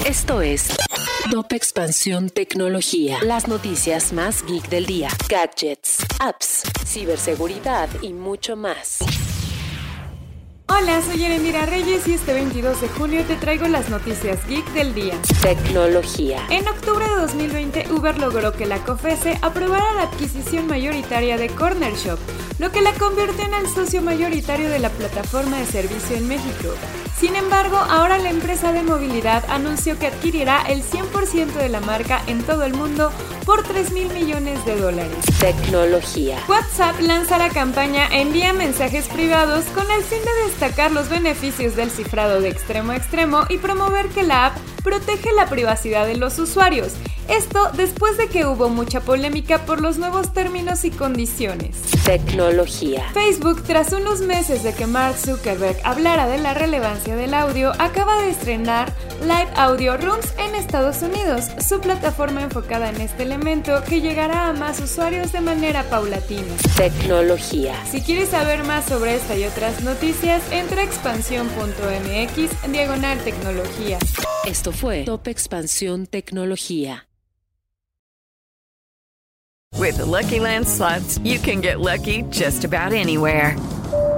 Esto es Top Expansión Tecnología. Las noticias más geek del día. Gadgets, apps, ciberseguridad y mucho más. Hola, soy Erendira Reyes y este 22 de junio te traigo las noticias geek del día. Tecnología. En octubre de 2020, Uber logró que la COFESE aprobara la adquisición mayoritaria de Corner Shop, lo que la convirtió en el socio mayoritario de la plataforma de servicio en México. Sin embargo, ahora la empresa de movilidad anunció que adquirirá el 100% de la marca en todo el mundo por 3 mil millones de dólares. Tecnología. WhatsApp lanza la campaña Envía mensajes privados con el fin de destacar los beneficios del cifrado de extremo a extremo y promover que la app protege la privacidad de los usuarios. Esto después de que hubo mucha polémica por los nuevos términos y condiciones. Tecnología. Facebook, tras unos meses de que Mark Zuckerberg hablara de la relevancia del audio, acaba de estrenar Live Audio Rooms en Estados Unidos, su plataforma enfocada en este elemento que llegará a más usuarios de manera paulatina. Tecnología. Si quieres saber más sobre esta y otras noticias, entra a expansión.mx diagonal tecnología. Esto fue Top Expansión Tecnología. With the Lucky Land slots, you can get lucky just about anywhere.